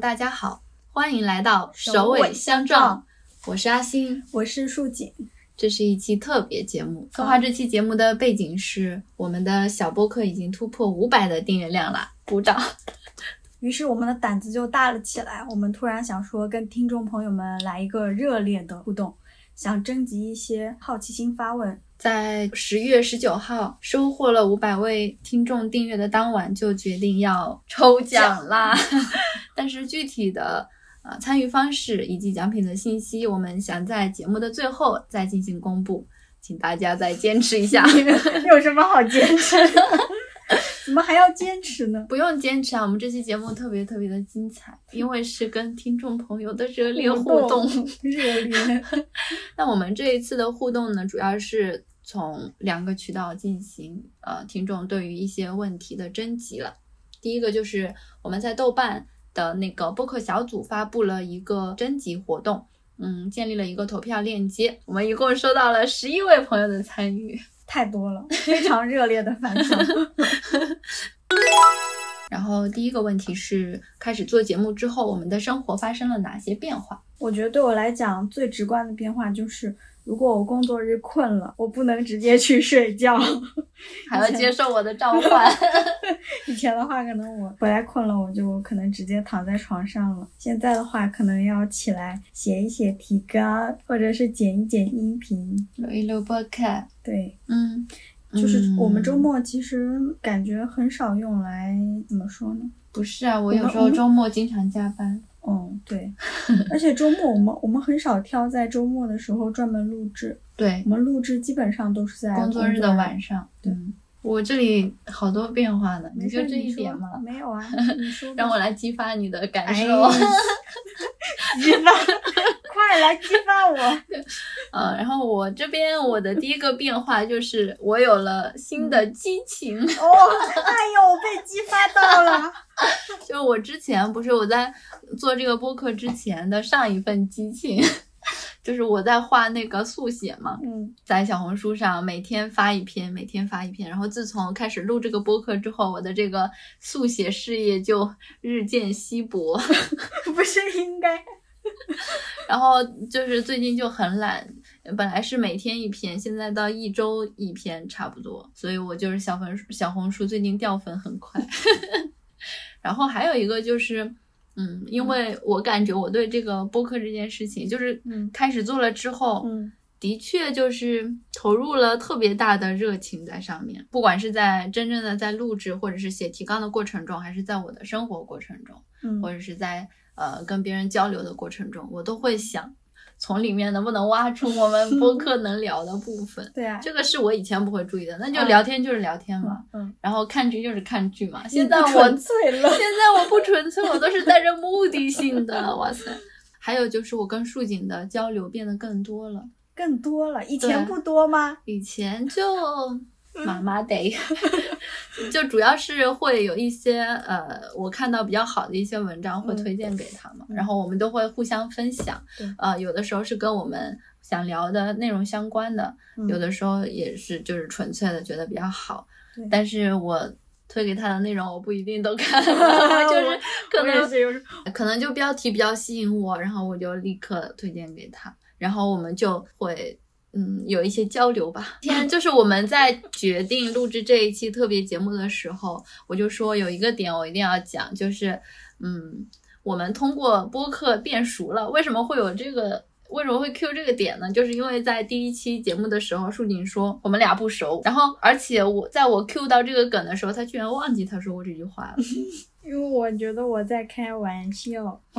大家好，欢迎来到首尾相撞，我是阿星，我是树锦。这是一期特别节目。策划这期节目的背景是，我们的小播客已经突破五百的订阅量了，鼓掌。于是我们的胆子就大了起来，我们突然想说，跟听众朋友们来一个热烈的互动，想征集一些好奇心发问。在十月十九号收获了五百位听众订阅的当晚，就决定要抽奖啦。但是具体的呃参与方式以及奖品的信息，我们想在节目的最后再进行公布，请大家再坚持一下。有什么好坚持的？怎么还要坚持呢？不用坚持啊，我们这期节目特别特别的精彩，因为是跟听众朋友的热烈互动。热烈。那我们这一次的互动呢，主要是从两个渠道进行呃听众对于一些问题的征集了。第一个就是我们在豆瓣的那个播客小组发布了一个征集活动，嗯，建立了一个投票链接，我们一共收到了十一位朋友的参与。太多了，非常热烈的反响。然后第一个问题是，开始做节目之后，我们的生活发生了哪些变化？我觉得对我来讲，最直观的变化就是。如果我工作日困了，我不能直接去睡觉，还要接受我的召唤。以前的话，可能我回来困了，我就可能直接躺在床上了。现在的话，可能要起来写一写提纲，或者是剪一剪音频，录一录播客。对，嗯，就是我们周末其实感觉很少用来怎么说呢？不是啊，我有时候周末经常加班。嗯，对，而且周末我们我们很少挑在周末的时候专门录制，对我们录制基本上都是在工作日的晚上。对，我这里好多变化呢，你就这一点吗？没有啊，让我来激发你的感受，激发，快来激发我。嗯，然后我这边我的第一个变化就是我有了新的激情。哦，哎呦，被激发到了。就我之前不是我在做这个播客之前的上一份激情，就是我在画那个速写嘛，嗯，在小红书上每天发一篇，每天发一篇。然后自从开始录这个播客之后，我的这个速写事业就日渐稀薄，不是应该？然后就是最近就很懒，本来是每天一篇，现在到一周一篇差不多。所以我就是小粉小红书最近掉粉很快。然后还有一个就是，嗯，因为我感觉我对这个播客这件事情，就是开始做了之后，嗯，的确就是投入了特别大的热情在上面，不管是在真正的在录制或者是写提纲的过程中，还是在我的生活过程中，嗯，或者是在呃跟别人交流的过程中，我都会想。从里面能不能挖出我们播客能聊的部分？对啊，这个是我以前不会注意的。那就聊天就是聊天嘛，嗯，然后看剧就是看剧嘛。现在我纯粹了，现在我不纯粹，我都是带着目的性的。哇塞！还有就是我跟树景的交流变得更多了，更多了。以前不多吗？以前就。妈妈得，就主要是会有一些呃，我看到比较好的一些文章会推荐给他嘛，然后我们都会互相分享。呃，有的时候是跟我们想聊的内容相关的，有的时候也是就是纯粹的觉得比较好。但是我推给他的内容我不一定都看，就是可能可能就标题比较吸引我，然后我就立刻推荐给他，然后我们就会。嗯，有一些交流吧。今 天，就是我们在决定录制这一期特别节目的时候，我就说有一个点我一定要讲，就是嗯，我们通过播客变熟了。为什么会有这个？为什么会 Q 这个点呢？就是因为在第一期节目的时候，树锦说我们俩不熟，然后而且我在我 Q 到这个梗的时候，他居然忘记他说过这句话了。因为我觉得我在开玩笑。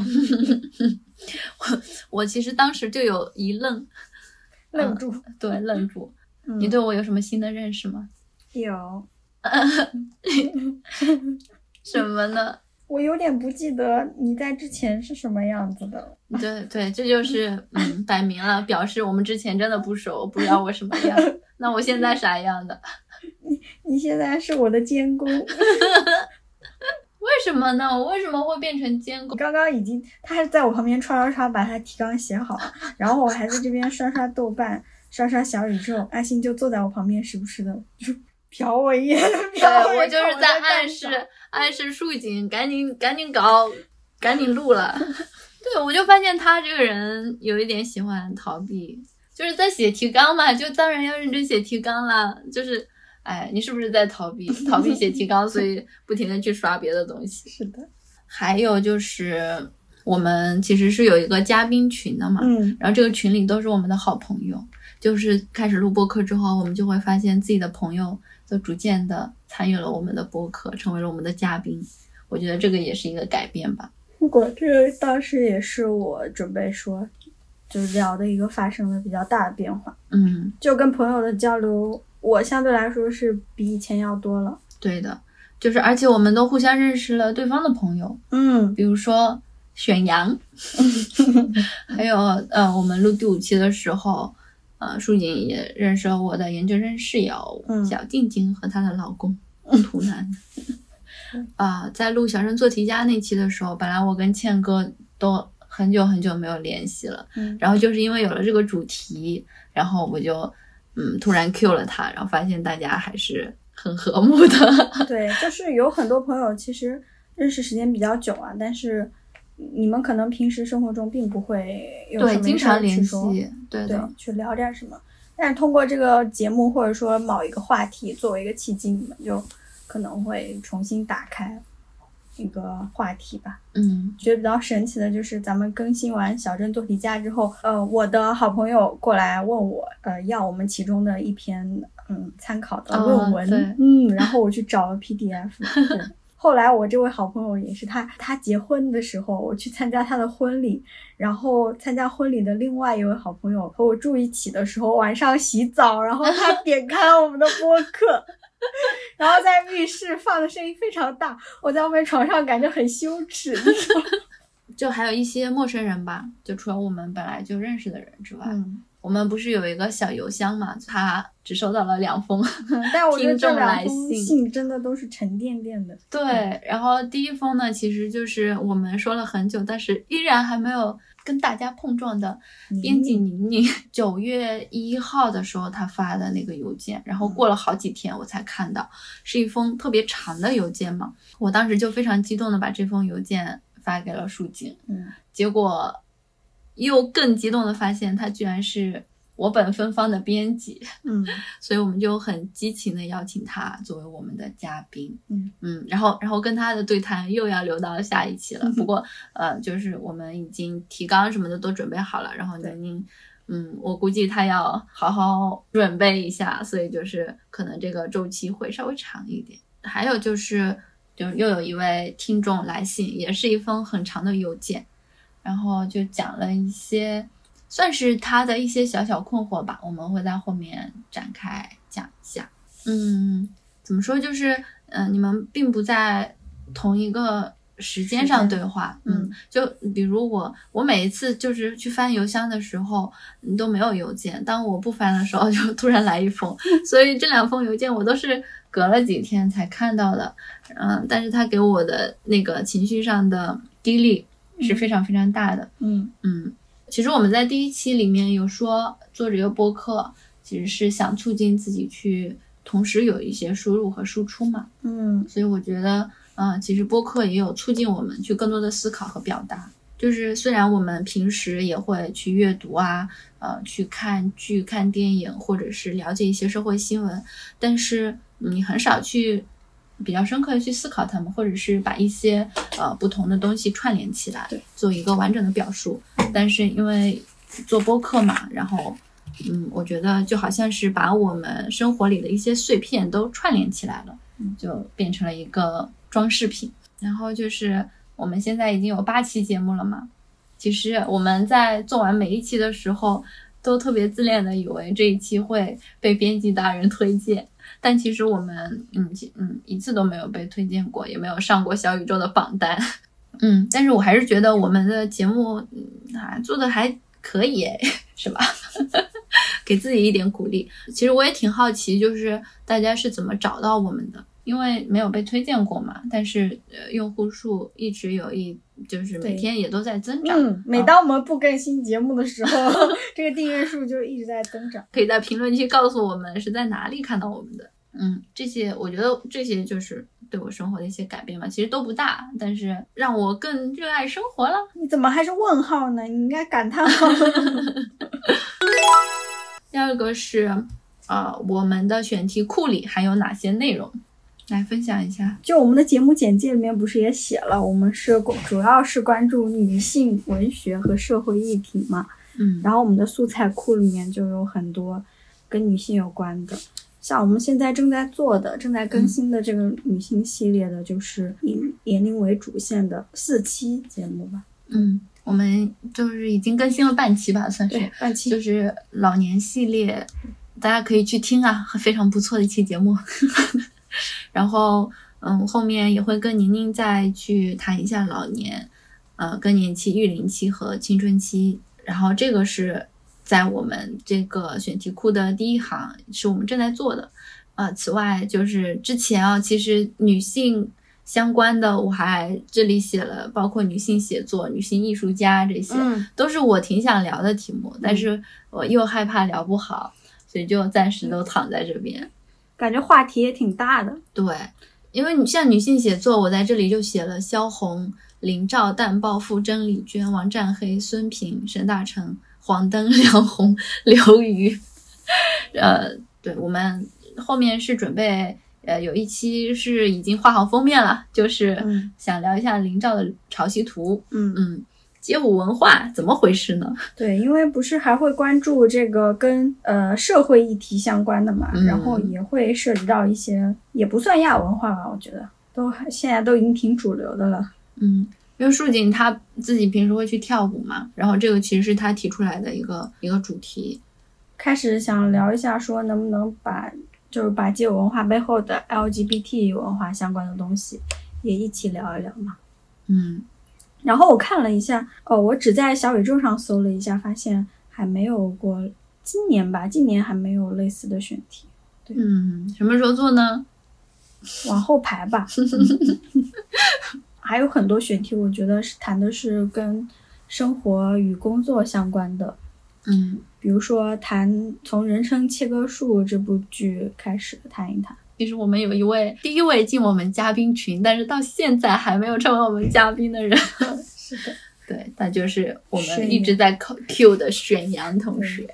我我其实当时就有一愣。愣住，对，愣住。你对我有什么新的认识吗？有。什么呢？我有点不记得你在之前是什么样子的。对对，这就是 嗯，摆明了表示我们之前真的不熟，不知道我什么样。那我现在啥样的？你你现在是我的监工。为什么呢？我为什么会变成监工？刚刚已经，他还在我旁边刷刷刷把他提纲写好，然后我还在这边刷刷豆瓣，刷刷小宇宙。阿星就坐在我旁边，时不时的就瞟我一眼。对我就是在暗示暗示树井，赶紧赶紧搞，赶紧录了。对，我就发现他这个人有一点喜欢逃避，就是在写提纲嘛，就当然要认真写提纲啦。就是，哎，你是不是在逃避？逃避写提纲，所以不停的去刷别的东西。是的。还有就是，我们其实是有一个嘉宾群的嘛，嗯，然后这个群里都是我们的好朋友。就是开始录播客之后，我们就会发现自己的朋友都逐渐的参与了我们的播客，成为了我们的嘉宾。我觉得这个也是一个改变吧。不过这个当时也是我准备说，就聊的一个发生了比较大的变化。嗯，就跟朋友的交流，我相对来说是比以前要多了。对的，就是而且我们都互相认识了对方的朋友。嗯，比如说选羊，还有呃，我们录第五期的时候。呃，舒锦也认识了我的研究生室友小静静和她的老公图南。啊，在录小生做题家那期的时候，本来我跟倩哥都很久很久没有联系了，然后就是因为有了这个主题，然后我就嗯突然 Q 了他，然后发现大家还是很和睦的。对，就是有很多朋友其实认识时间比较久啊，但是。你们可能平时生活中并不会有对经常联系，对的，去聊点什么。但是通过这个节目或者说某一个话题作为一个契机，你们就可能会重新打开一个话题吧。嗯，觉得比较神奇的就是咱们更新完小镇做题家之后，呃，我的好朋友过来问我，呃，要我们其中的一篇嗯参考的论文，嗯，然后我去找了 PDF。后来我这位好朋友也是他，他结婚的时候我去参加他的婚礼，然后参加婚礼的另外一位好朋友和我住一起的时候，晚上洗澡，然后他点开了我们的播客，然后在浴室放的声音非常大，我在外面床上感觉很羞耻，就还有一些陌生人吧，就除了我们本来就认识的人之外。我们不是有一个小邮箱嘛？他只收到了两封，但我觉得这两封信真的都是沉甸甸的。对，然后第一封呢，其实就是我们说了很久，但是依然还没有跟大家碰撞的编辑宁宁。九月一号的时候他发的那个邮件，然后过了好几天我才看到，是一封特别长的邮件嘛。我当时就非常激动的把这封邮件发给了树景，嗯，结果。又更激动的发现，他居然是我本芬芳的编辑，嗯，所以我们就很激情的邀请他作为我们的嘉宾，嗯嗯，然后然后跟他的对谈又要留到下一期了。不过呃，就是我们已经提纲什么的都准备好了，然后宁宁，嗯，我估计他要好好准备一下，所以就是可能这个周期会稍微长一点。还有就是，就又有一位听众来信，也是一封很长的邮件。然后就讲了一些，算是他的一些小小困惑吧，我们会在后面展开讲一下。嗯，怎么说？就是，嗯，你们并不在同一个时间上对话。嗯，就比如我，我每一次就是去翻邮箱的时候，你都没有邮件；当我不翻的时候，就突然来一封。所以这两封邮件我都是隔了几天才看到的。嗯，但是他给我的那个情绪上的激励。是非常非常大的，嗯嗯，其实我们在第一期里面有说做这个播客，其实是想促进自己去同时有一些输入和输出嘛，嗯，所以我觉得，嗯，其实播客也有促进我们去更多的思考和表达。就是虽然我们平时也会去阅读啊，呃，去看剧、看电影，或者是了解一些社会新闻，但是你很少去。比较深刻的去思考他们，或者是把一些呃不同的东西串联起来，做一个完整的表述。但是因为做播客嘛，然后嗯，我觉得就好像是把我们生活里的一些碎片都串联起来了，就变成了一个装饰品。然后就是我们现在已经有八期节目了嘛，其实我们在做完每一期的时候，都特别自恋的以为这一期会被编辑大人推荐。但其实我们，嗯嗯，一次都没有被推荐过，也没有上过小宇宙的榜单，嗯，但是我还是觉得我们的节目，啊，做的还可以，是吧？给自己一点鼓励。其实我也挺好奇，就是大家是怎么找到我们的。因为没有被推荐过嘛，但是呃，用户数一直有一，就是每天也都在增长。嗯，每当我们不更新节目的时候，这个订阅数就一直在增长。可以在评论区告诉我们是在哪里看到我们的。嗯，这些我觉得这些就是对我生活的一些改变嘛，其实都不大，但是让我更热爱生活了。你怎么还是问号呢？你应该感叹号。第二个是，呃，我们的选题库里还有哪些内容？来分享一下。就我们的节目简介里面不是也写了，我们是主要是关注女性文学和社会议题嘛。嗯，然后我们的素材库里面就有很多跟女性有关的，像我们现在正在做的、正在更新的这个女性系列的，就是以年龄为主线的四期节目吧。嗯，我们就是已经更新了半期吧，算是半期，就是老年系列，大家可以去听啊，非常不错的一期节目。然后，嗯，后面也会跟宁宁再去谈一下老年，呃，更年期、育龄期和青春期。然后这个是在我们这个选题库的第一行，是我们正在做的。呃，此外就是之前啊，其实女性相关的我还这里写了，包括女性写作、女性艺术家这些，都是我挺想聊的题目，但是我又害怕聊不好，所以就暂时都躺在这边。感觉话题也挺大的，对，因为你像女性写作，我在这里就写了萧红。林兆、淡豹妇、甄李娟、王占黑、孙平、沈大成、黄登、梁红、刘瑜。呃，对我们后面是准备，呃，有一期是已经画好封面了，就是想聊一下林兆的《潮汐图》。嗯嗯，街舞文化怎么回事呢？对，因为不是还会关注这个跟呃社会议题相关的嘛，然后也会涉及到一些，也不算亚文化吧，我觉得都现在都已经挺主流的了。嗯，因为树锦他自己平时会去跳舞嘛，然后这个其实是他提出来的一个一个主题。开始想聊一下，说能不能把就是把街舞文化背后的 LGBT 文化相关的东西也一起聊一聊嘛。嗯，然后我看了一下，哦，我只在小宇宙上搜了一下，发现还没有过今年吧，今年还没有类似的选题。对，嗯，什么时候做呢？往后排吧。还有很多选题，我觉得是谈的是跟生活与工作相关的，嗯，比如说谈从《人生切割术》这部剧开始谈一谈。其实我们有一位第一位进我们嘉宾群，但是到现在还没有成为我们嘉宾的人，是的，对，他就是我们一直在 Q 的沈阳同学，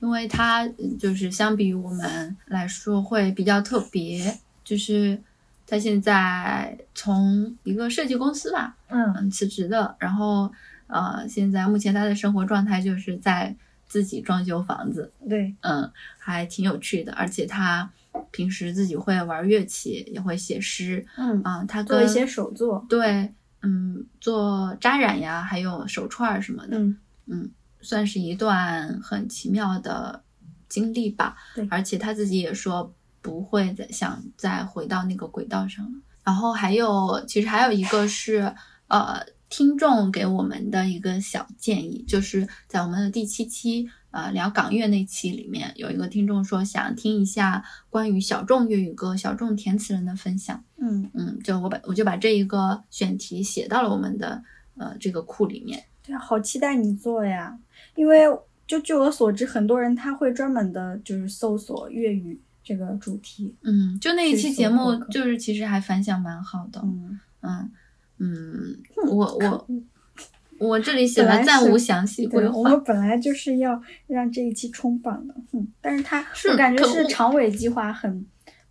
因为他就是相比于我们来说会比较特别，就是。他现在从一个设计公司吧，嗯，辞职的，然后呃，现在目前他的生活状态就是在自己装修房子，对，嗯，还挺有趣的，而且他平时自己会玩乐器，也会写诗，嗯啊，他做一些手作，对，嗯，做扎染呀，还有手串什么的，嗯嗯，算是一段很奇妙的经历吧，对，而且他自己也说。不会再想再回到那个轨道上了。然后还有，其实还有一个是，呃，听众给我们的一个小建议，就是在我们的第七期，呃，聊港乐那期里面，有一个听众说想听一下关于小众粤语歌、小众填词人的分享。嗯嗯，就我把我就把这一个选题写到了我们的呃这个库里面。对啊，好期待你做呀！因为就据我所知，很多人他会专门的就是搜索粤语。这个主题，嗯，就那一期节目，就是其实还反响蛮好的，嗯嗯嗯，我我我这里写了暂无详细规划。我们本来就是要让这一期冲榜的，嗯，但是他我感觉是长尾计划很。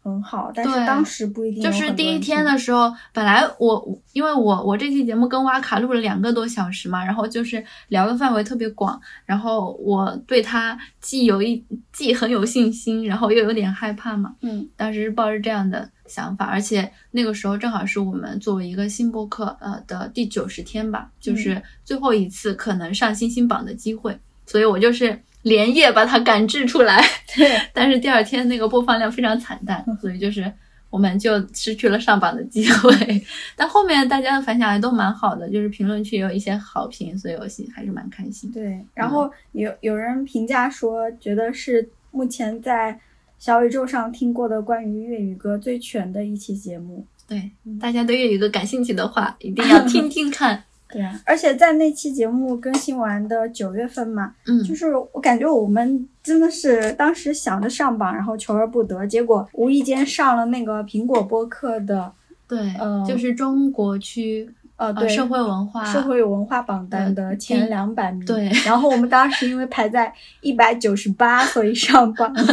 很好，但是当时不一定。就是第一天的时候，本来我因为我我这期节目跟哇卡录了两个多小时嘛，然后就是聊的范围特别广，然后我对他既有一既很有信心，然后又有点害怕嘛。嗯，当时是抱着这样的想法，而且那个时候正好是我们作为一个新播客呃的第九十天吧，就是最后一次可能上星星榜的机会，所以我就是。连夜把它赶制出来，对，但是第二天那个播放量非常惨淡，所以就是我们就失去了上榜的机会。但后面大家的反响还都蛮好的，就是评论区也有一些好评，所以我心还是蛮开心。对，然后有有人评价说，觉得是目前在小宇宙上听过的关于粤语歌最全的一期节目。对，大家对粤语歌感兴趣的话，一定要听 听看。对啊，而且在那期节目更新完的九月份嘛，嗯，就是我感觉我们真的是当时想着上榜，然后求而不得，结果无意间上了那个苹果播客的对，嗯就是中国区呃，对，社会文化社会文化榜单的前两百名。对，然后我们当时因为排在一百九十八，所以上榜了。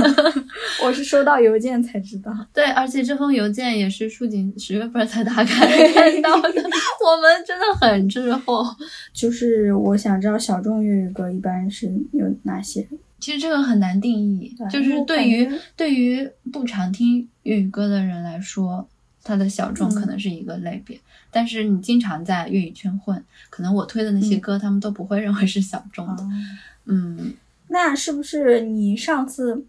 我是收到邮件才知道。对，而且这封邮件也是树锦十月份才打开看到的。我们真的很滞后。就是我想知道小众粤语歌一般是有哪些？其实这个很难定义，就是对于对于不常听粤语歌的人来说，它的小众可能是一个类别。但是你经常在粤语圈混，可能我推的那些歌，他们都不会认为是小众的。嗯，那是不是你上次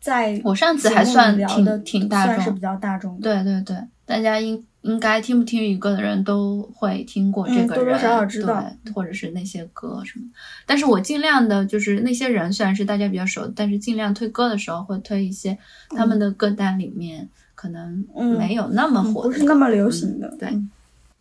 在我上次还算挺挺大众，是比较大众。对对对，大家应应该听不听粤语歌的人都会听过这个人，多多少少知道，或者是那些歌什么。但是我尽量的就是那些人虽然是大家比较熟，但是尽量推歌的时候会推一些他们的歌单里面可能没有那么火，不是那么流行的，对。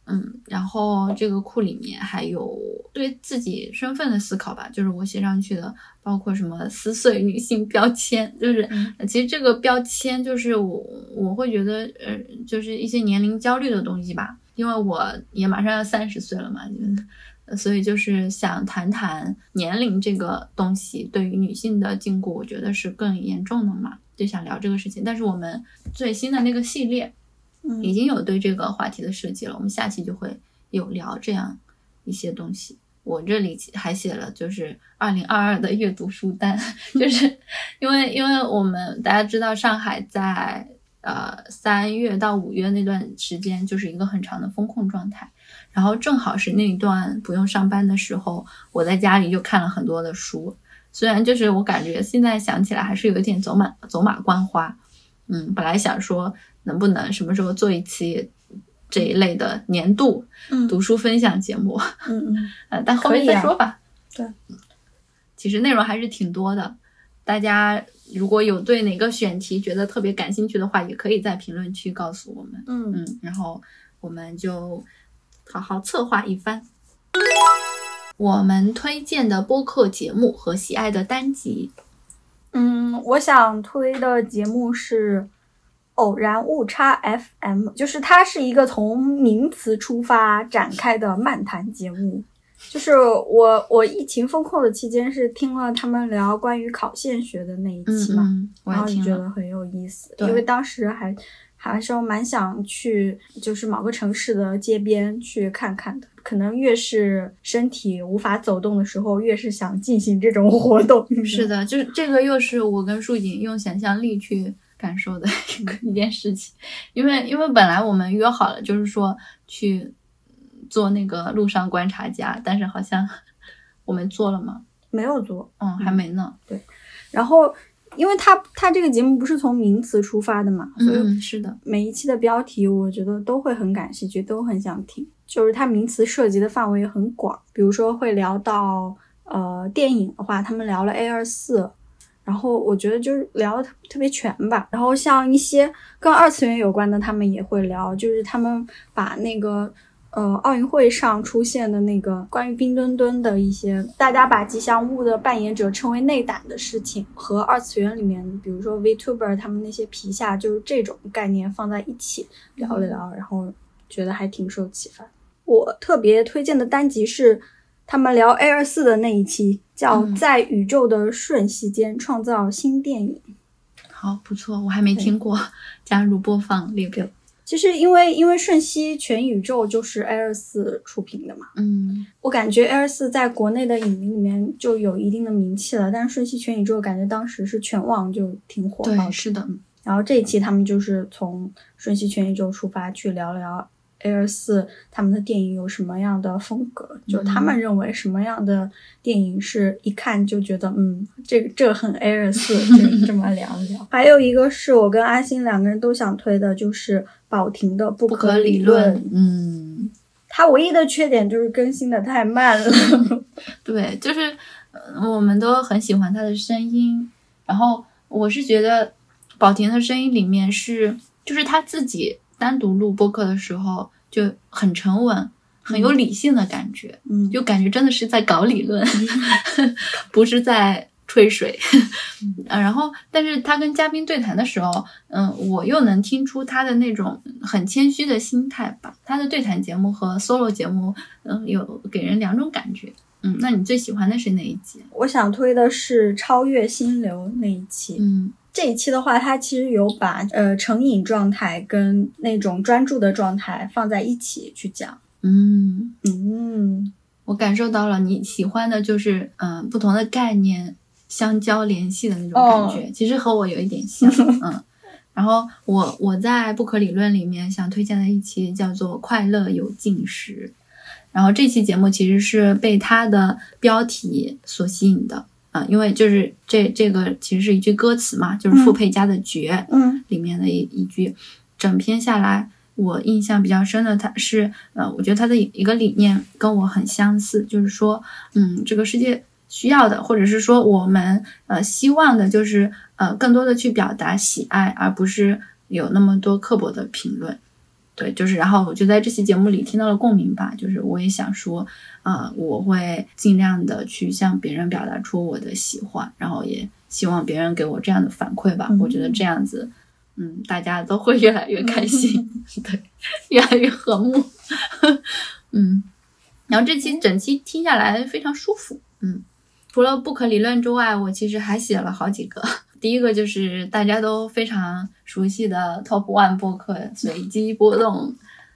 嗯，然后这个库里面还有对自己身份的思考吧，就是我写上去的，包括什么撕碎女性标签，就是其实这个标签就是我我会觉得呃，就是一些年龄焦虑的东西吧，因为我也马上要三十岁了嘛，所以就是想谈谈年龄这个东西对于女性的禁锢，我觉得是更严重的嘛，就想聊这个事情。但是我们最新的那个系列。已经有对这个话题的设计了，我们下期就会有聊这样一些东西。我这里还写了，就是二零二二的阅读书单，就 是因为因为我们大家知道上海在呃三月到五月那段时间就是一个很长的风控状态，然后正好是那一段不用上班的时候，我在家里就看了很多的书，虽然就是我感觉现在想起来还是有一点走马走马观花，嗯，本来想说。能不能什么时候做一期这一类的年度读书分享节目？嗯嗯，呃，但后面再说吧。对，其实内容还是挺多的。大家如果有对哪个选题觉得特别感兴趣的话，也可以在评论区告诉我们。嗯嗯，然后我们就好好策划一番。我们推荐的播客节目和喜爱的单集。嗯，我想推的节目是。偶然误差 FM，就是它是一个从名词出发展开的漫谈节目。就是我我疫情封控的期间是听了他们聊关于考线学的那一期嘛，然后就觉得很有意思。因为当时还还是蛮想去，就是某个城市的街边去看看的。可能越是身体无法走动的时候，越是想进行这种活动。是的，就是这个又是我跟树锦用想象力去。感受的 一个一件事情，因为因为本来我们约好了，就是说去做那个路上观察家，但是好像 我们做了吗？没有做，嗯，还没呢。对，然后因为他他这个节目不是从名词出发的嘛，所以是的，每一期的标题我觉得都会很感兴趣，都很想听。就是它名词涉及的范围很广，比如说会聊到呃电影的话，他们聊了 A 二四。然后我觉得就是聊的特特别全吧。然后像一些跟二次元有关的，他们也会聊，就是他们把那个呃奥运会上出现的那个关于冰墩墩的一些，大家把吉祥物的扮演者称为内胆的事情，和二次元里面比如说 Vtuber 他们那些皮下就是这种概念放在一起聊了聊，然后觉得还挺受启发。我特别推荐的单集是。他们聊 A 二四的那一期叫《在宇宙的瞬息间创造新电影》，好不错，我还没听过，加入播放列表。其实因为因为瞬息全宇宙就是 A 二四出品的嘛，嗯，我感觉 A 二四在国内的影迷里面就有一定的名气了，但是瞬息全宇宙感觉当时是全网就挺火爆，是的。然后这一期他们就是从瞬息全宇宙出发去聊聊。A 二四他们的电影有什么样的风格？就他们认为什么样的电影是一看就觉得，嗯，这这很 A 二四，就 这么聊一聊。还有一个是我跟阿星两个人都想推的，就是宝婷的《不可理论》。嗯，它唯一的缺点就是更新的太慢了。对，就是我们都很喜欢他的声音，然后我是觉得宝婷的声音里面是，就是他自己。单独录播客的时候就很沉稳，很有理性的感觉，嗯，就感觉真的是在搞理论，不是在吹水，嗯，然后但是他跟嘉宾对谈的时候，嗯，我又能听出他的那种很谦虚的心态吧。他的对谈节目和 solo 节目，嗯，有给人两种感觉。嗯，那你最喜欢的是哪一集？我想推的是超越心流那一期。嗯，这一期的话，它其实有把呃成瘾状态跟那种专注的状态放在一起去讲。嗯嗯，我感受到了你喜欢的就是嗯不同的概念相交联系的那种感觉，其实和我有一点像。嗯，然后我我在不可理论里面想推荐的一期叫做《快乐有进食》。然后这期节目其实是被它的标题所吸引的啊，因为就是这这个其实是一句歌词嘛，就是傅佩嘉的《绝》嗯里面的一一句。整篇下来，我印象比较深的，它是呃，我觉得他的一个理念跟我很相似，就是说，嗯，这个世界需要的，或者是说我们呃希望的，就是呃更多的去表达喜爱，而不是有那么多刻薄的评论。对，就是，然后我就在这期节目里听到了共鸣吧，就是我也想说，呃，我会尽量的去向别人表达出我的喜欢，然后也希望别人给我这样的反馈吧。我觉得这样子，嗯，大家都会越来越开心，对，越来越和睦，嗯。然后这期整期听下来非常舒服，嗯。除了不可理论之外，我其实还写了好几个。第一个就是大家都非常熟悉的 Top One 播客随机波动，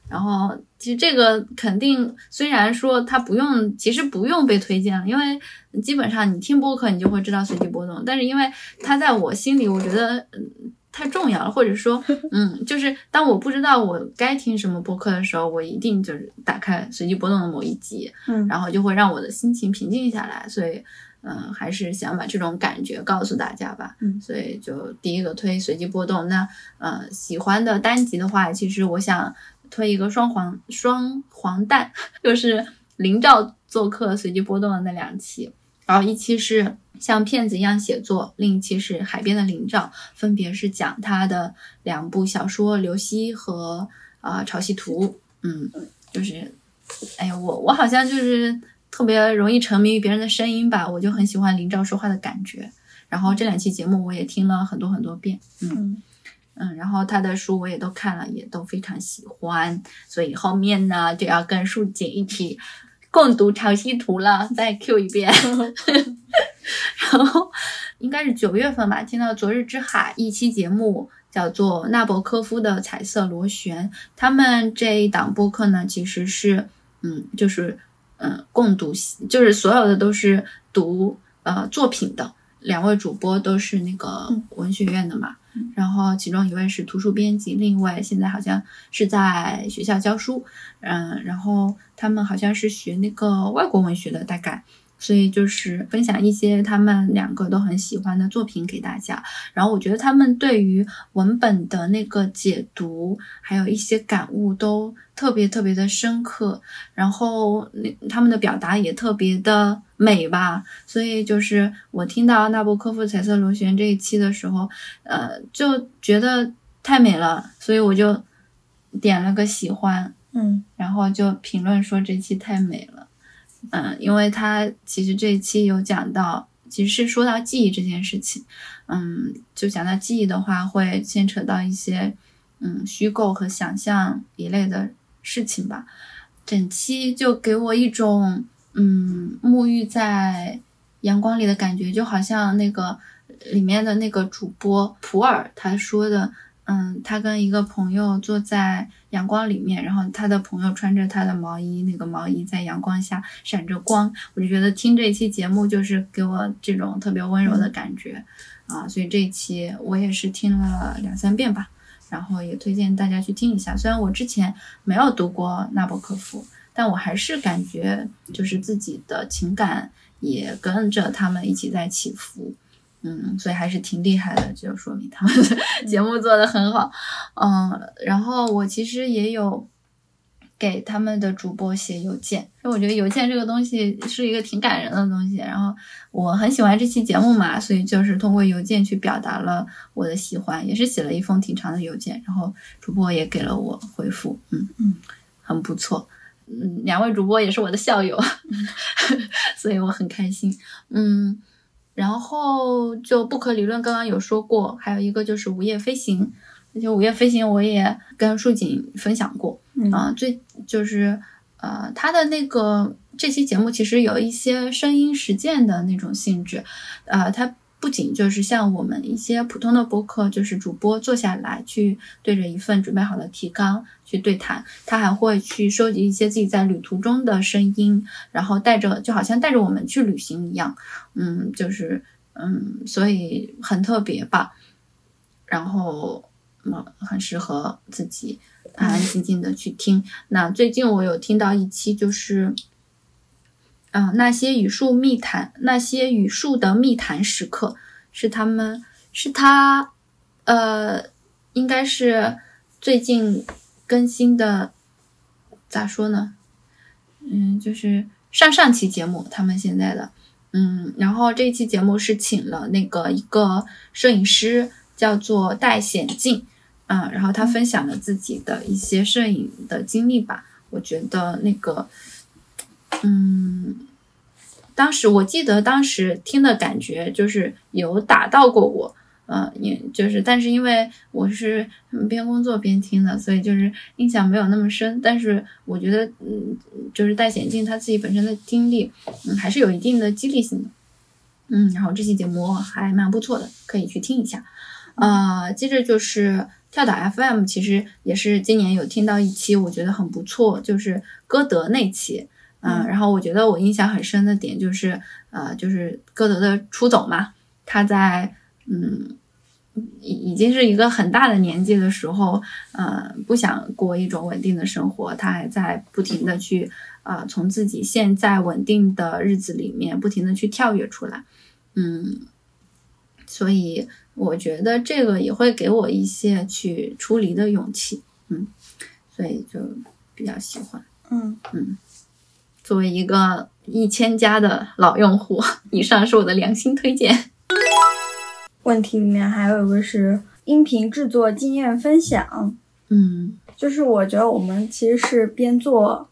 然后其实这个肯定虽然说它不用，其实不用被推荐了，因为基本上你听播客你就会知道随机波动，但是因为它在我心里，我觉得嗯太重要了，或者说 嗯，就是当我不知道我该听什么播客的时候，我一定就是打开随机波动的某一集，嗯，然后就会让我的心情平静下来，所以。嗯，还是想把这种感觉告诉大家吧。嗯，所以就第一个推随机波动。那呃，喜欢的单集的话，其实我想推一个双黄双黄蛋，就是林兆做客随机波动的那两期。然后一期是像骗子一样写作，另一期是海边的林兆，分别是讲他的两部小说《刘希》和啊《潮汐图》。嗯，就是，哎呀，我我好像就是。特别容易沉迷于别人的声音吧，我就很喜欢林昭说话的感觉。然后这两期节目我也听了很多很多遍，嗯嗯，然后他的书我也都看了，也都非常喜欢。所以后面呢就要跟树姐一起共读《潮汐图》了，再 Q 一遍。然后应该是九月份吧，听到《昨日之海》一期节目叫做纳博科夫的《彩色螺旋》，他们这一档播客呢其实是嗯就是。嗯，共读就是所有的都是读呃作品的，两位主播都是那个文学院的嘛，然后其中一位是图书编辑，另一位现在好像是在学校教书，嗯，然后他们好像是学那个外国文学的，大概。所以就是分享一些他们两个都很喜欢的作品给大家，然后我觉得他们对于文本的那个解读，还有一些感悟都特别特别的深刻，然后那他们的表达也特别的美吧。所以就是我听到纳博科夫《彩色螺旋》这一期的时候，呃，就觉得太美了，所以我就点了个喜欢，嗯，然后就评论说这期太美了。嗯，因为他其实这一期有讲到，其实是说到记忆这件事情，嗯，就讲到记忆的话，会牵扯到一些嗯虚构和想象一类的事情吧。整期就给我一种嗯沐浴在阳光里的感觉，就好像那个里面的那个主播普洱他说的。嗯，他跟一个朋友坐在阳光里面，然后他的朋友穿着他的毛衣，那个毛衣在阳光下闪着光，我就觉得听这一期节目就是给我这种特别温柔的感觉啊，所以这一期我也是听了两三遍吧，然后也推荐大家去听一下。虽然我之前没有读过纳博科夫，但我还是感觉就是自己的情感也跟着他们一起在起伏。嗯，所以还是挺厉害的，就说明他们的节目做的很好。嗯，然后我其实也有给他们的主播写邮件，因为我觉得邮件这个东西是一个挺感人的东西。然后我很喜欢这期节目嘛，所以就是通过邮件去表达了我的喜欢，也是写了一封挺长的邮件。然后主播也给了我回复，嗯嗯，很不错。嗯，两位主播也是我的校友，所以我很开心。嗯。然后就不可理论刚刚有说过，还有一个就是午夜飞行，而且午夜飞行我也跟树锦分享过啊，最就是呃他的那个这期节目其实有一些声音实践的那种性质，呃他。不仅就是像我们一些普通的播客，就是主播坐下来去对着一份准备好的提纲去对谈，他还会去收集一些自己在旅途中的声音，然后带着就好像带着我们去旅行一样，嗯，就是嗯，所以很特别吧，然后嗯很适合自己安安静静的去听。那最近我有听到一期就是。嗯，那些与树密谈，那些与树的密谈时刻，是他们，是他，呃，应该是最近更新的，咋说呢？嗯，就是上上期节目，他们现在的，嗯，然后这一期节目是请了那个一个摄影师，叫做戴显镜，嗯，然后他分享了自己的一些摄影的经历吧，我觉得那个。嗯，当时我记得当时听的感觉就是有打到过我，呃，也就是，但是因为我是边工作边听的，所以就是印象没有那么深。但是我觉得，嗯，就是戴显镜他自己本身的经历，嗯，还是有一定的激励性的。嗯，然后这期节目还蛮不错的，可以去听一下。呃，接着就是跳岛 FM，其实也是今年有听到一期，我觉得很不错，就是歌德那期。嗯，然后我觉得我印象很深的点就是，呃，就是歌德的出走嘛，他在嗯，已已经是一个很大的年纪的时候，呃，不想过一种稳定的生活，他还在不停的去，呃，从自己现在稳定的日子里面不停的去跳跃出来，嗯，所以我觉得这个也会给我一些去出离的勇气，嗯，所以就比较喜欢，嗯。嗯。作为一个一千加的老用户，以上是我的良心推荐。问题里面还有一个是音频制作经验分享，嗯，就是我觉得我们其实是边做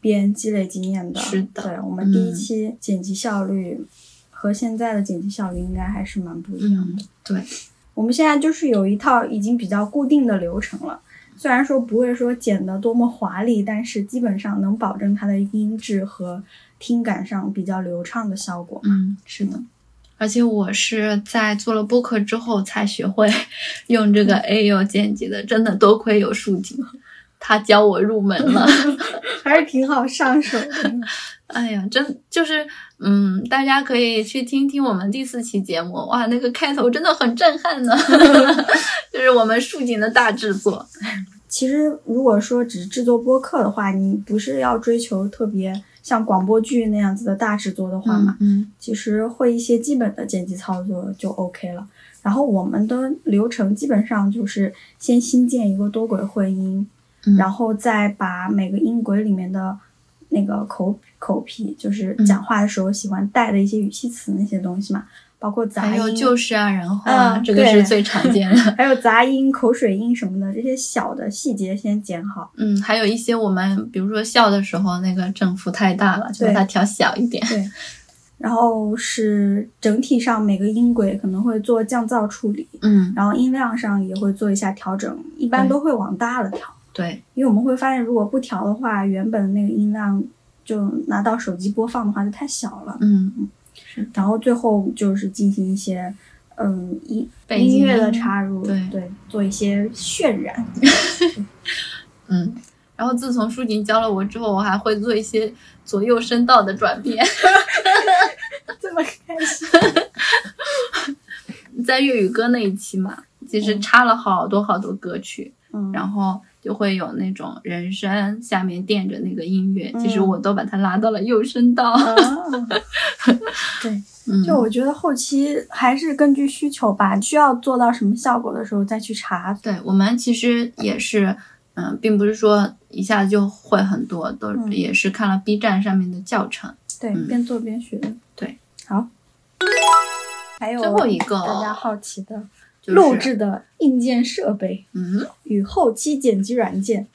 边积累经验的。是的，对我们第一期剪辑效率和现在的剪辑效率应该还是蛮不一样的。对，我们现在就是有一套已经比较固定的流程了。虽然说不会说剪得多么华丽，但是基本上能保证它的音质和听感上比较流畅的效果。嗯，是的。而且我是在做了播客之后才学会 用这个 A U 剪辑的，真的多亏有树景，他教我入门了，还是挺好上手的。哎呀，真就是，嗯，大家可以去听听我们第四期节目，哇，那个开头真的很震撼呢，就是我们树井的大制作。其实，如果说只是制作播客的话，你不是要追求特别像广播剧那样子的大制作的话嘛，嗯，其实会一些基本的剪辑操作就 OK 了。然后我们的流程基本上就是先新建一个多轨混音，然后再把每个音轨里面的。那个口口癖就是讲话的时候喜欢带的一些语气词那些东西嘛，包括杂音，还有就是啊，然后啊，这个是最常见的，还有杂音、口水音什么的这些小的细节先剪好。嗯，还有一些我们比如说笑的时候那个振幅太大了，就把它调小一点。对，然后是整体上每个音轨可能会做降噪处理，嗯，然后音量上也会做一下调整，一般都会往大了调。对，因为我们会发现，如果不调的话，原本那个音量就拿到手机播放的话就太小了。嗯嗯，然后最后就是进行一些嗯音音乐的插入，对对，做一些渲染。嗯，然后自从舒锦教了我之后，我还会做一些左右声道的转变。这么开心，在粤语歌那一期嘛，其实插了好多好多歌曲，嗯，然后。就会有那种人声下面垫着那个音乐，其实我都把它拉到了右声道。对，就我觉得后期还是根据需求吧，需要做到什么效果的时候再去查。对我们其实也是，嗯，并不是说一下子就会很多，都也是看了 B 站上面的教程，对，边做边学。对，好。还有最后一个大家好奇的。录制的硬件设备，嗯，与后期剪辑软件，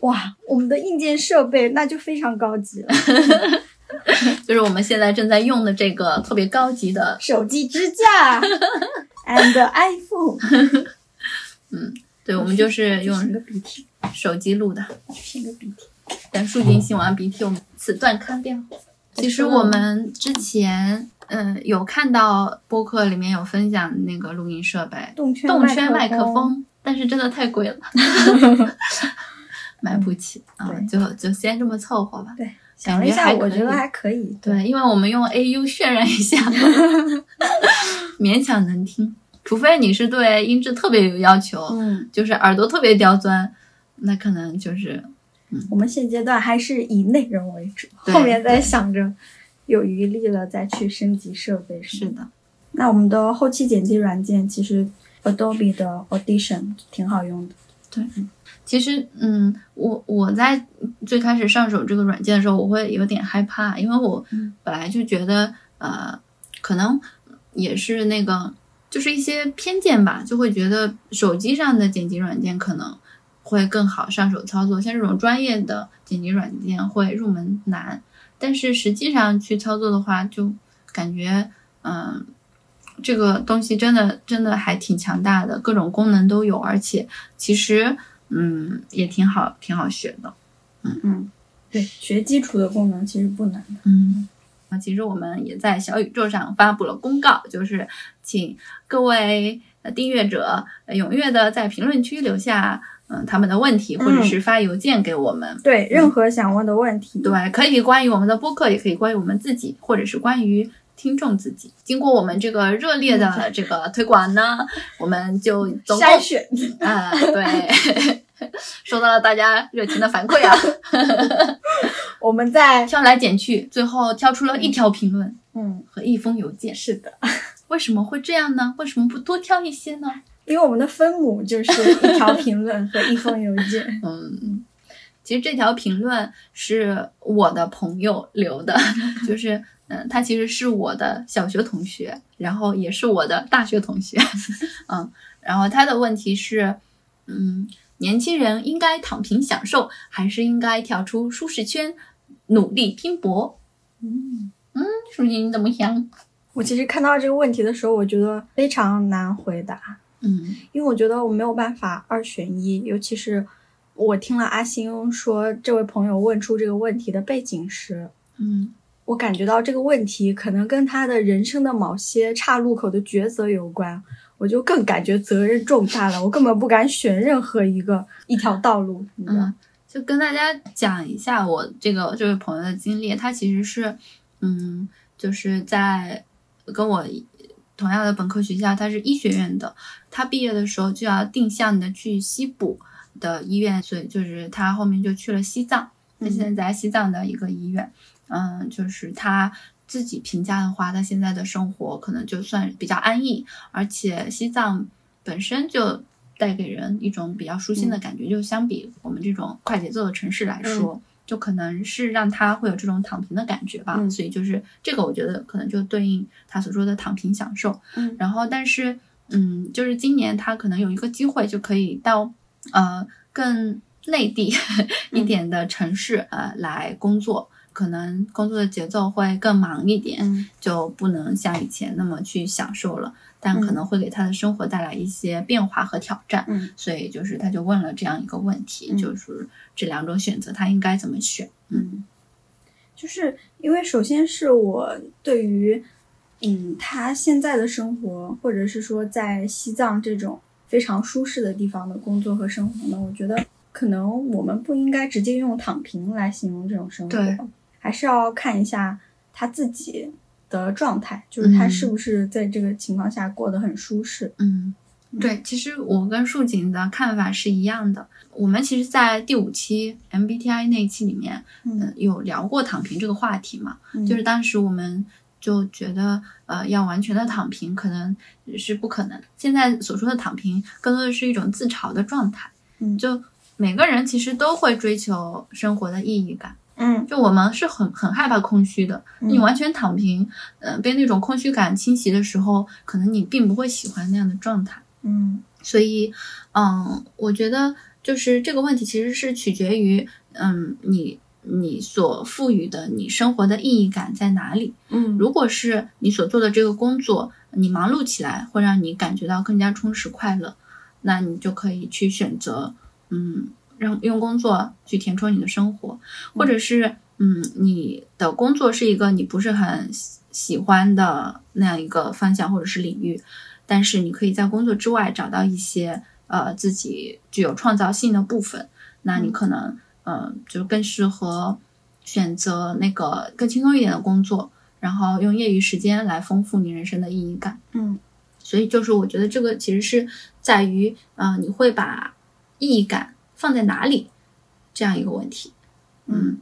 哇，我们的硬件设备那就非常高级了。就是我们现在正在用的这个特别高级的手机支架，and iPhone。嗯，对，我们就是用个鼻涕手机录的，擤个鼻涕。等树锦擤完鼻涕，我们此段看掉。其实我们之前嗯有看到播客里面有分享那个录音设备，动圈动圈麦克克风，但是真的太贵了，买不起啊，就就先这么凑合吧。对，想了一下，我觉得还可以。对，因为我们用 AU 渲染一下，勉强能听。除非你是对音质特别有要求，嗯，就是耳朵特别刁钻，那可能就是我们现阶段还是以内容为主，后面再想着有余力了再去升级设备。是。的，那我们的后期剪辑软件其实 Adobe 的 Audition 挺好用的。对其实，嗯，我我在最开始上手这个软件的时候，我会有点害怕，因为我嗯本来就觉得，呃，可能也是那个，就是一些偏见吧，就会觉得手机上的剪辑软件可能会更好上手操作，像这种专业的剪辑软件会入门难，但是实际上去操作的话，就感觉，嗯、这个东西真的真的还挺强大的，各种功能都有，而且其实嗯也挺好挺好学的。嗯，对，学基础的功能其实不难的。嗯，啊，其实我们也在小宇宙上发布了公告，就是请各位呃订阅者呃踊跃的在评论区留下嗯他们的问题，或者是发邮件给我们。对，任何想问的问题，对，可以关于我们的播客，也可以关于我们自己，或者是关于听众自己。经过我们这个热烈的这个推广呢，我们就总共筛选。啊、对，收到了大家热情的反馈啊，我们在挑来拣去，最后挑出了一条评论嗯，和一封邮件。是的，为什么会这样呢？为什么不多挑一些呢？因为我们的分母就是一条评论和一封邮件。嗯，其实这条评论是我的朋友留的，就是嗯，他其实是我的小学同学，然后也是我的大学同学，嗯，然后他的问题是，嗯，年轻人应该躺平享受，还是应该跳出舒适圈，努力拼搏？嗯嗯，舒锦你怎么想？我其实看到这个问题的时候，我觉得非常难回答，嗯因为我觉得我没有办法二选一，尤其是我听了阿星说这位朋友问出这个问题的背景时，嗯我感觉到这个问题可能跟他的人生的某些岔路口的抉择有关，我就更感觉责任重大了。我根本不敢选任何一个一条道路，你知道？嗯，就跟大家讲一下我这个这位朋友的经历，他其实是，嗯，就是在跟我同样的本科学校，他是医学院的，他毕业的时候就要定向的去西部的医院，所以就是他后面就去了西藏，他现在在西藏的一个医院，嗯，就是他自己评价的话，他现在的生活可能就算比较安逸，而且西藏本身就带给人一种比较舒心的感觉，就相比我们这种快节奏的城市来说。就可能是让他会有这种躺平的感觉吧，嗯。所以就是这个，我觉得可能就对应他所说的躺平享受。嗯。然后但是嗯，就是今年他可能有一个机会，就可以到呃更内地 一点的城市、呃来工作，可能工作的节奏会更忙一点，嗯。就不能像以前那么去享受了，但可能会给他的生活带来一些变化和挑战。嗯所以就是他就问了这样一个问题，嗯就是这两种选择他应该怎么选？嗯，就是因为首先是我对于嗯他现在的生活，或者是说在西藏这种非常舒适的地方的工作和生活呢，我觉得可能我们不应该直接用躺平来形容这种生活，还是要看一下他自己的状态，就是他嗯是不是在这个情况下过得很舒适。嗯，对，其实我跟树锦的看法是一样的。我们其实，在第五期 MBTI 那一期里面，嗯嗯，有聊过躺平这个话题嘛，嗯就是当时我们就觉得，呃，要完全的躺平可能是不可能。现在所说的躺平，更多的是一种自嘲的状态。嗯就每个人其实都会追求生活的意义感。嗯就我们是很很害怕空虚的，嗯你完全躺平，呃，被那种空虚感侵袭的时候，可能你并不会喜欢那样的状态。嗯所以，嗯，我觉得就是这个问题其实是取决于，嗯，你你所赋予的你生活的意义感在哪里。嗯，如果是你所做的这个工作，你忙碌起来会让你感觉到更加充实快乐，那你就可以去选择，嗯，让用工作去填充你的生活，或者是，嗯，你的工作是一个你不是很喜欢的那样一个方向或者是领域，但是你可以在工作之外找到一些呃自己具有创造性的部分，那你可能，嗯，就更适合选择那个更轻松一点的工作。然后用业余时间来丰富你人生的意义感，嗯，所以就是我觉得这个其实是在于，嗯，你会把意义感放在哪里这样一个问题，嗯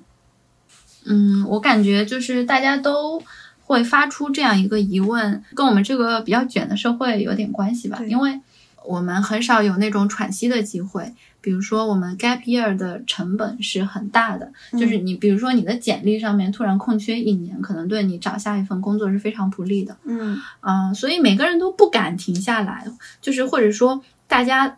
嗯，我感觉就是大家都会发出这样一个疑问，跟我们这个比较卷的社会有点关系吧，因为我们很少有那种喘息的机会。比如说，我们 gap year 的成本是很大的，就是你，比如说你的简历上面突然空缺一年，可能对你找下一份工作是非常不利的。嗯啊，所以每个人都不敢停下来，就是或者说大家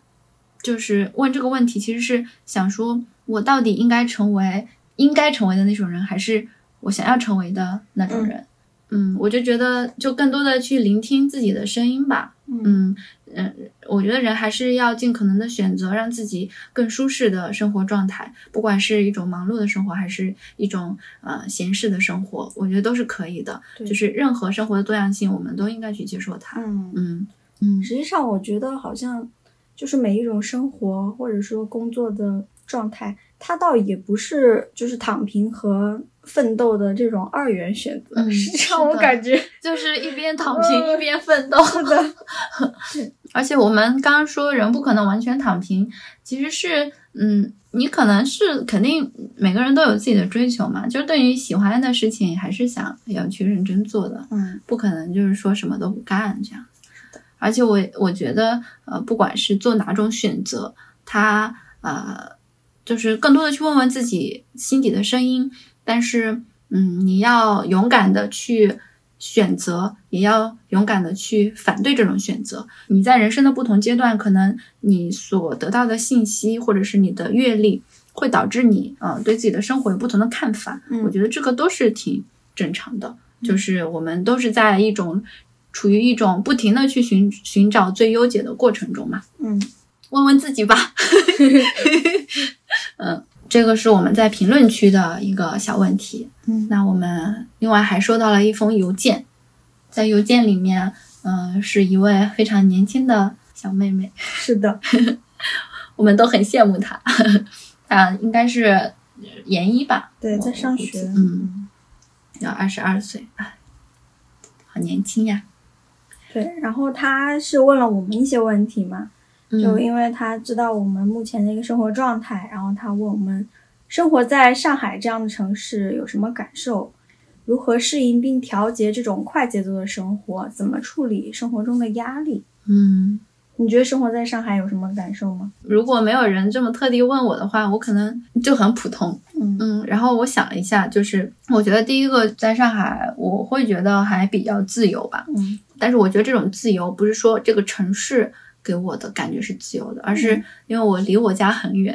就是问这个问题，其实是想说，我到底应该成为应该成为的那种人，还是我想要成为的那种人？嗯，我就觉得就更多的去聆听自己的声音吧。嗯嗯，我觉得人还是要尽可能的选择让自己更舒适的生活状态，不管是一种忙碌的生活，还是一种呃闲适的生活，我觉得都是可以的。就是任何生活的多样性，我们都应该去接受它。嗯嗯嗯。实际上，我觉得好像就是每一种生活或者说工作的状态，它倒也不是就是躺平和。奋斗的这种二元选择，实际上我感觉就是一边躺平一边奋斗。是的，而且我们刚刚说人不可能完全躺平，其实是，嗯，你可能是肯定每个人都有自己的追求嘛，就是对于喜欢的事情还是想要去认真做的，嗯，不可能就是说什么都不干这样。而且我我觉得，呃，不管是做哪种选择，他呃，就是更多的去问问自己心底的声音。但是，嗯，你要勇敢的去选择，也要勇敢的去反对这种选择。你在人生的不同阶段，可能你所得到的信息或者是你的阅历，会导致你，呃，对自己的生活有不同的看法。我觉得这个都是挺正常的，就是我们都是在一种处于一种不停的去寻寻找最优解的过程中嘛。嗯，问问自己吧。嗯。这个是我们在评论区的一个小问题。嗯，那我们另外还收到了一封邮件，在邮件里面，嗯，是一位非常年轻的小妹妹。是的，我们都很羡慕她。她 应该是研一吧？对，在上学。嗯，要二十二岁，啊，好年轻呀。对，然后他是问了我们一些问题嘛？就因为他知道我们目前的一个生活状态，然后他问我们生活在上海这样的城市有什么感受，如何适应并调节这种快节奏的生活，怎么处理生活中的压力？嗯，你觉得生活在上海有什么感受吗？如果没有人这么特地问我的话，我可能就很普通。嗯嗯，然后我想了一下，就是我觉得第一个在上海，我会觉得还比较自由吧。嗯，但是我觉得这种自由不是说这个城市。给我的感觉是自由的，而是因为我离我家很远。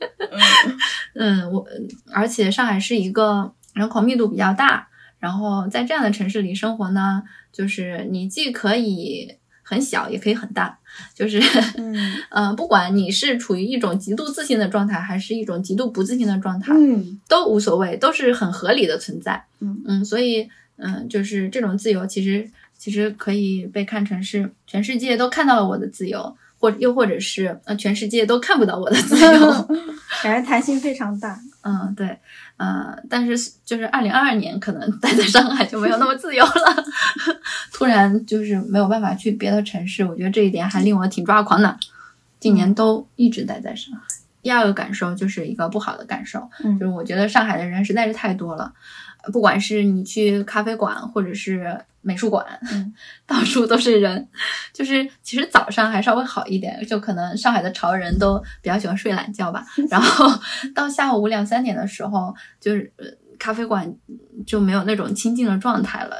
嗯，我而且上海是一个人口密度比较大，然后在这样的城市里生活呢，就是你既可以很小，也可以很大，就是 嗯，不管你是处于一种极度自信的状态，还是一种极度不自信的状态，嗯，都无所谓，都是很合理的存在。嗯嗯，所以嗯，就是这种自由其实。其实可以被看成是全世界都看到了我的自由，或又或者是呃全世界都看不到我的自由，感觉弹性非常大。嗯，对，呃，但是就是二零二二年可能待在上海就没有那么自由了，突然就是没有办法去别的城市，我觉得这一点还令我挺抓狂的。今年都一直待在上海。第二个感受就是一个不好的感受，就是我觉得上海的人实在是太多了，不管是你去咖啡馆或者是。美术馆，到处都是人，就是其实早上还稍微好一点，就可能上海的潮人都比较喜欢睡懒觉吧。然后到下午五两三点的时候，就是咖啡馆就没有那种清静的状态了。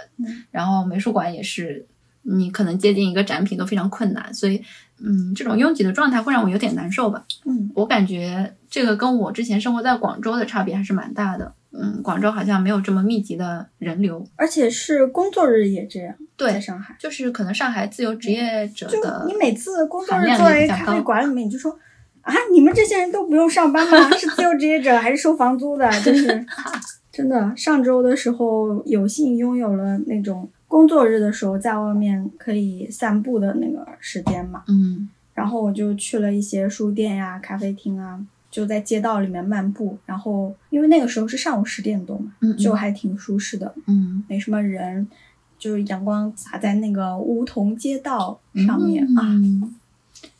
然后美术馆也是，你可能接近一个展品都非常困难，所以嗯，这种拥挤的状态会让我有点难受吧。嗯，我感觉这个跟我之前生活在广州的差别还是蛮大的。嗯，广州好像没有这么密集的人流，而且是工作日也这样。对，在上海，就是可能上海自由职业者的，你每次工作日坐在咖啡馆里面，你就说啊，你们这些人都不用上班吗？是自由职业者还是收房租的？就是 真的，上周的时候有幸拥有了那种工作日的时候在外面可以散步的那个时间嘛。嗯，然后我就去了一些书店呀、咖啡厅啊。就在街道里面漫步，然后因为那个时候是上午十点多嘛，就还挺舒适的，嗯，没什么人，就是阳光洒在那个梧桐街道上面啊，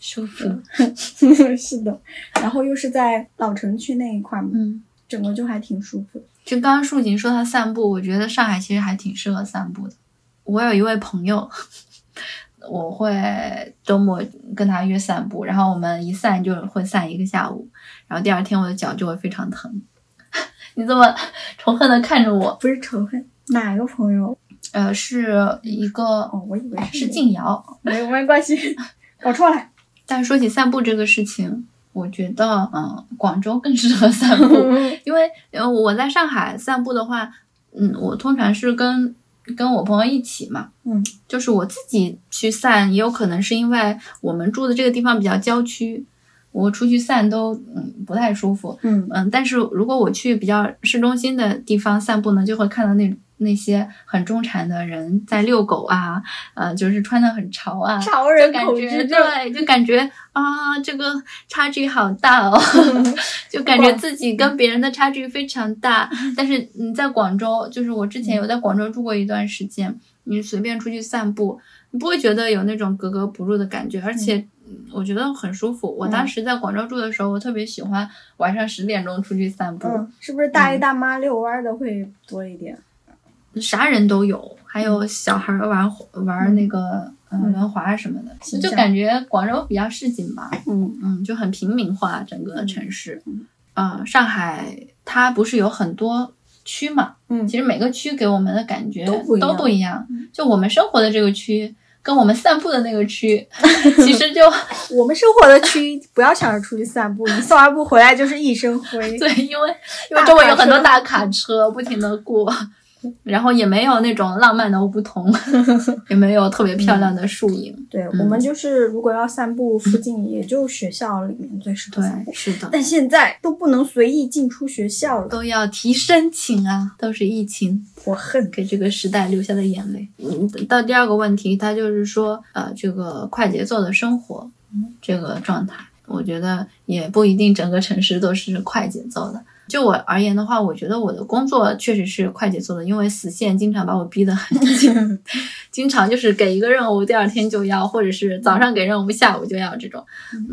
舒服，是的，然后又是在老城区那一块嘛，嗯，整个就还挺舒服。就刚刚树锦说他散步，我觉得上海其实还挺适合散步的。我有一位朋友。我会周末跟他约散步，然后我们一散就会散一个下午，然后第二天我的脚就会非常疼。你这么仇恨的看着我，不是仇恨，哪个朋友？呃，是一个哦，我以为是静瑶，没没关系，搞错了。但说起散步这个事情，我觉得嗯，广州更适合散步，因为呃我在上海散步的话，嗯，我通常是跟。跟我朋友一起嘛，嗯，就是我自己去散，也有可能是因为我们住的这个地方比较郊区，我出去散都嗯不太舒服，嗯。嗯，但是如果我去比较市中心的地方散步呢，就会看到那那些很中产的人在遛狗啊，呃，就是穿的很潮啊，潮人感觉对，就感觉啊，这个差距好大哦，就感觉自己跟别人的差距非常大。但是你在广州，就是我之前有在广州住过一段时间，你随便出去散步，你不会觉得有那种格格不入的感觉，而且我觉得很舒服。我当时在广州住的时候，我特别喜欢晚上十点钟出去散步，是不是大爷大妈遛弯的会多一点？啥人都有，还有小孩玩玩那个嗯轮滑什么的，就感觉广州比较市井吧，嗯嗯，就很平民化整个城市。啊，上海它不是有很多区嘛？嗯，其实每个区给我们的感觉都都不一样。就我们生活的这个区，跟我们散步的那个区，其实就我们生活的区，不要想着出去散步，你散完步回来就是一身灰。对，因为因为周围有很多大卡车不停的过。然后也没有那种浪漫的梧桐，也没有特别漂亮的树影。对我们就是如果要散步，附近也就学校里面最适合散步。是的，但现在都不能随意进出学校了，都要提申请啊，都是疫情，我恨给这个时代留下的眼泪。嗯，到第二个问题，他就是说，呃，这个快节奏的生活，这个状态，我觉得也不一定整个城市都是快节奏的。就我而言的话，我觉得我的工作确实是快节奏的，因为死线经常把我逼得很紧，经常就是给一个任务，第二天就要，或者是早上给任务，下午就要这种。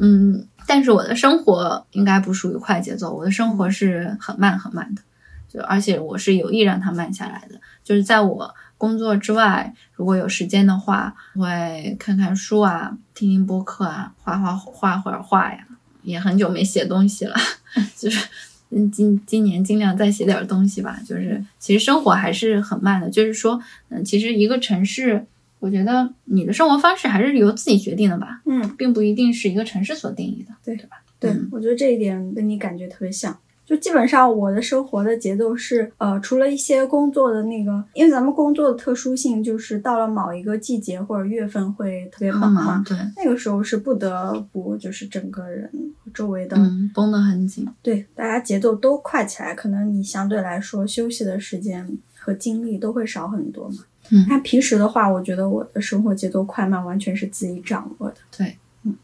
嗯，但是我的生活应该不属于快节奏，我的生活是很慢很慢的，就而且我是有意让它慢下来的。就是在我工作之外，如果有时间的话，会看看书啊，听听播客啊，画画画会儿画呀，也很久没写东西了，就是。嗯，今今年尽量再写点东西吧。就是其实生活还是很慢的。就是说，嗯，其实一个城市，我觉得你的生活方式还是由自己决定的吧。嗯，并不一定是一个城市所定义的，对对吧？对，我觉得这一点跟你感觉特别像。就基本上我的生活的节奏是，呃，除了一些工作的那个，因为咱们工作的特殊性就是到了某一个季节或者月份会特别忙嘛，对，那个时候是不得不就是整个人周围的绷得很紧，对，大家节奏都快起来，可能你相对来说休息的时间和精力都会少很多嘛。嗯，那平时的话，我觉得我的生活节奏快慢完全是自己掌握的，对，嗯，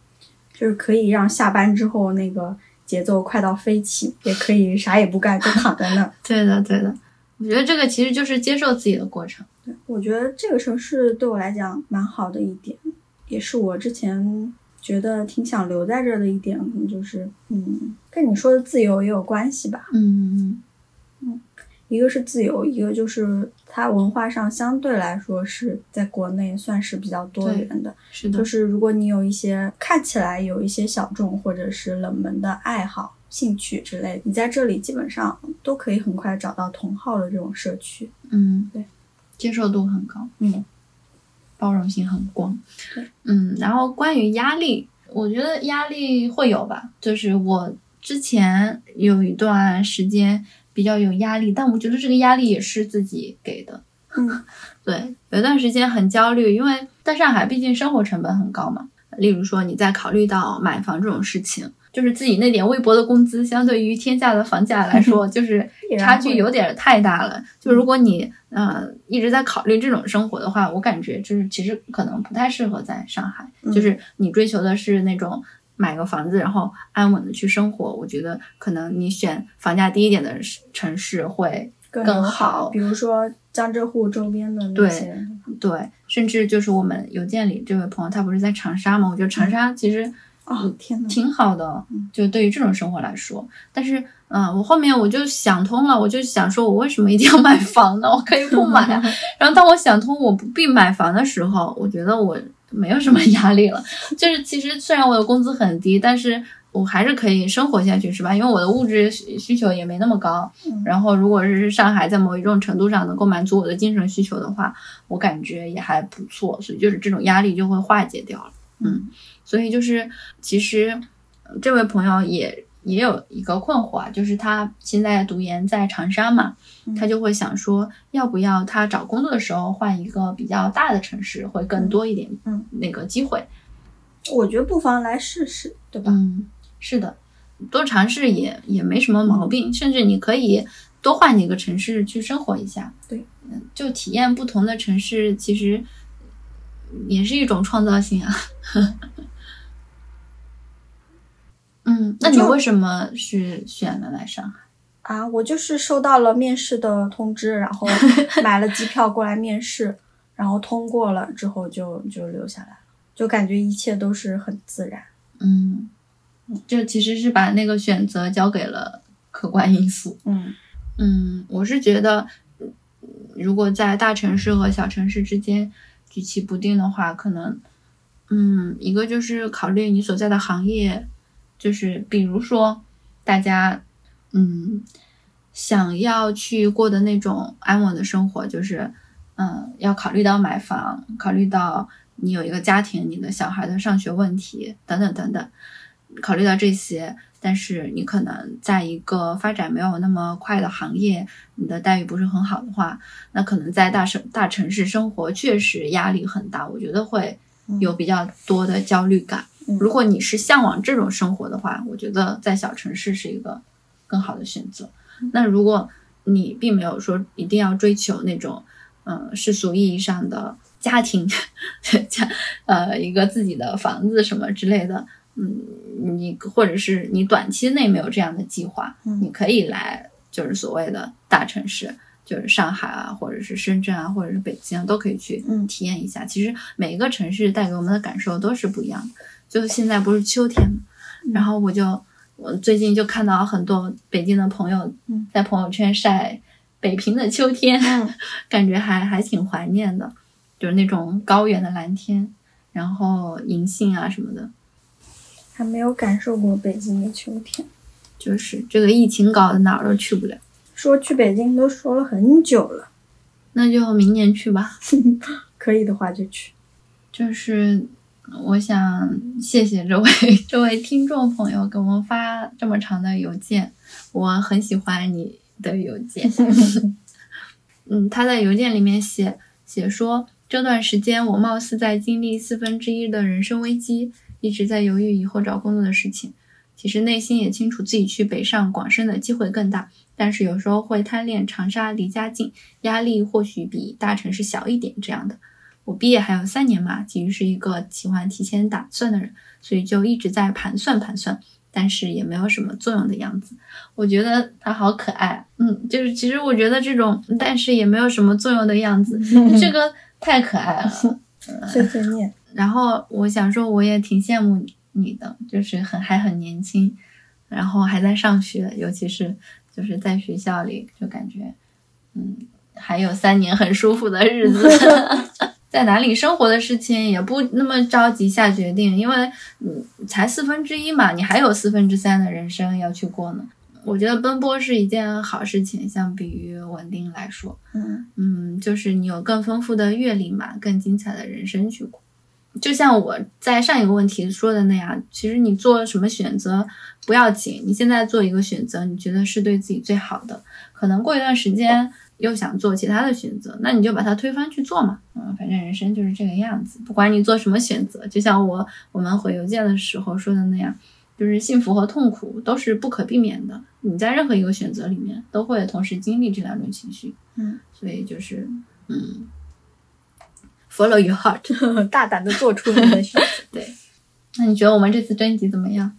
就是可以让下班之后那个。节奏快到飞起，也可以啥也不干就躺在那儿。对的，对的。我觉得这个其实就是接受自己的过程。对，我觉得这个城市对我来讲蛮好的一点，也是我之前觉得挺想留在这儿的一点，可能就是，嗯，跟你说的自由也有关系吧。嗯嗯嗯。一个是自由，一个就是它文化上相对来说是在国内算是比较多元的。是的，就是如果你有一些看起来有一些小众或者是冷门的爱好、兴趣之类，你在这里基本上都可以很快找到同号的这种社区。嗯，对，接受度很高，嗯，包容性很广。对，嗯，然后关于压力，我觉得压力会有吧，就是我。之前有一段时间比较有压力，但我觉得这个压力也是自己给的。嗯，对，有一段时间很焦虑，因为在上海毕竟生活成本很高嘛。例如说你在考虑到买房这种事情，就是自己那点微薄的工资，相对于天价的房价来说，就是差距有点太大了。就如果你呃一直在考虑这种生活的话，我感觉就是其实可能不太适合在上海。就是你追求的是那种买个房子然后安稳的去生活，我觉得可能你选房价低一点的城市会更好，比如说。江浙沪周边的那些，对，甚至就是我们邮件里这位朋友，他不是在长沙吗？我觉得长沙其实哦天呐，挺好的，就对于这种生活来说。但是，嗯，我后面我就想通了，我就想说，我为什么一定要买房呢？我可以不买。然后当我想通我不必买房的时候，我觉得我没有什么压力了。就是其实虽然我的工资很低，但是。我还是可以生活下去，是吧？因为我的物质需求也没那么高。然后，如果是上海在某一种程度上能够满足我的精神需求的话，我感觉也还不错。所以，就是这种压力就会化解掉了。嗯，所以就是其实这位朋友也也有一个困惑啊，就是他现在读研在长沙嘛，他就会想说，要不要他找工作的时候换一个比较大的城市，会更多一点，嗯，那个机会。我觉得不妨来试试，对吧？嗯。是的，多尝试也也没什么毛病，甚至你可以多换几个城市去生活一下。对，嗯，就体验不同的城市，其实也是一种创造性啊。嗯，那你为什么是选了来上海？啊，我就是收到了面试的通知，然后 买了机票过来面试，然后通过了之后就就留下来了，就感觉一切都是很自然。嗯。就其实是把那个选择交给了客观因素。嗯嗯，我是觉得，如果在大城市和小城市之间举棋不定的话，可能，嗯，一个就是考虑你所在的行业，就是比如说大家，嗯，想要去过的那种安稳的生活，就是，嗯，要考虑到买房，考虑到你有一个家庭，你的小孩的上学问题等等等等。考虑到这些，但是你可能在一个发展没有那么快的行业，你的待遇不是很好的话，那可能在大城大城市生活确实压力很大，我觉得会有比较多的焦虑感。如果你是向往这种生活的话，我觉得在小城市是一个更好的选择。那如果你并没有说一定要追求那种，嗯，世俗意义上的家庭，家呃一个自己的房子什么之类的。嗯，你或者是你短期内没有这样的计划，你可以来，就是所谓的大城市，就是上海啊，或者是深圳啊，或者是北京，都可以去体验一下。其实每一个城市带给我们的感受都是不一样的。就现在不是秋天嘛，然后我就我最近就看到很多北京的朋友在朋友圈晒北平的秋天，感觉还还挺怀念的，就是那种高原的蓝天，然后银杏啊什么的。还没有感受过北京的秋天，就是这个疫情搞得哪儿都去不了。说去北京都说了很久了，那就明年去吧。可以的话就去。就是我想谢谢这位 这位听众朋友给我们发这么长的邮件，我很喜欢你的邮件。嗯，他在邮件里面写写说，这段时间我貌似在经历四分之一的人生危机。一直在犹豫以后找工作的事情，其实内心也清楚自己去北上广深的机会更大，但是有时候会贪恋长沙离家近，压力或许比大城市小一点这样的。我毕业还有三年嘛，其实是一个喜欢提前打算的人，所以就一直在盘算盘算，但是也没有什么作用的样子。我觉得他好可爱，嗯，就是其实我觉得这种但是也没有什么作用的样子，这个太可爱了，碎碎念。然后我想说，我也挺羡慕你的，就是很还很年轻，然后还在上学，尤其是就是在学校里，就感觉，嗯，还有三年很舒服的日子，在哪里生活的事情也不那么着急下决定，因为嗯，才四分之一嘛，你还有四分之三的人生要去过呢。我觉得奔波是一件好事情，相比于稳定来说，嗯嗯，就是你有更丰富的阅历嘛，更精彩的人生去过。就像我在上一个问题说的那样，其实你做什么选择不要紧，你现在做一个选择，你觉得是对自己最好的，可能过一段时间又想做其他的选择，那你就把它推翻去做嘛。嗯，反正人生就是这个样子，不管你做什么选择，就像我我们回邮件的时候说的那样，就是幸福和痛苦都是不可避免的，你在任何一个选择里面都会同时经历这两种情绪。嗯，所以就是嗯。Follow your heart，大胆的做出你的选择。对，那你觉得我们这次征集怎么样？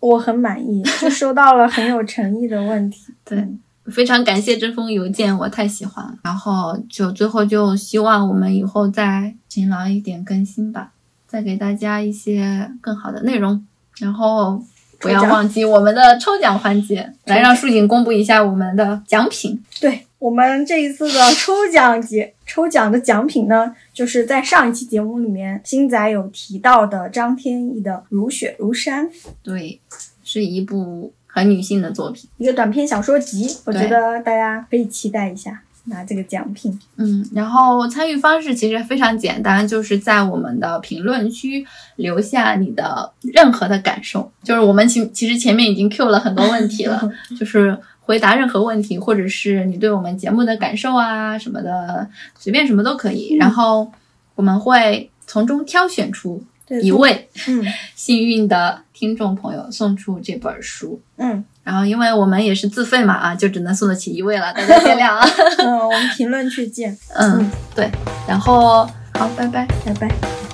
我很满意，就收到了很有诚意的问题。对，非常感谢这封邮件，我太喜欢了。然后就最后就希望我们以后再勤劳一点更新吧，再给大家一些更好的内容。然后不要忘记我们的抽奖环节，来让树锦公布一下我们的奖品。对。我们这一次的抽奖节抽奖的奖品呢，就是在上一期节目里面星仔有提到的张天翼的《如雪如山》，对，是一部很女性的作品，一个短篇小说集，我觉得大家可以期待一下拿这个奖品。嗯，然后参与方式其实非常简单，就是在我们的评论区留下你的任何的感受，就是我们其其实前面已经 Q 了很多问题了，就是。回答任何问题，或者是你对我们节目的感受啊什么的，随便什么都可以。然后我们会从中挑选出一位 幸运的听众朋友，送出这本书。嗯，然后因为我们也是自费嘛，啊，就只能送得起一位了，大家见谅啊。嗯，我们评论区见。嗯，对。然后好，拜拜，拜拜。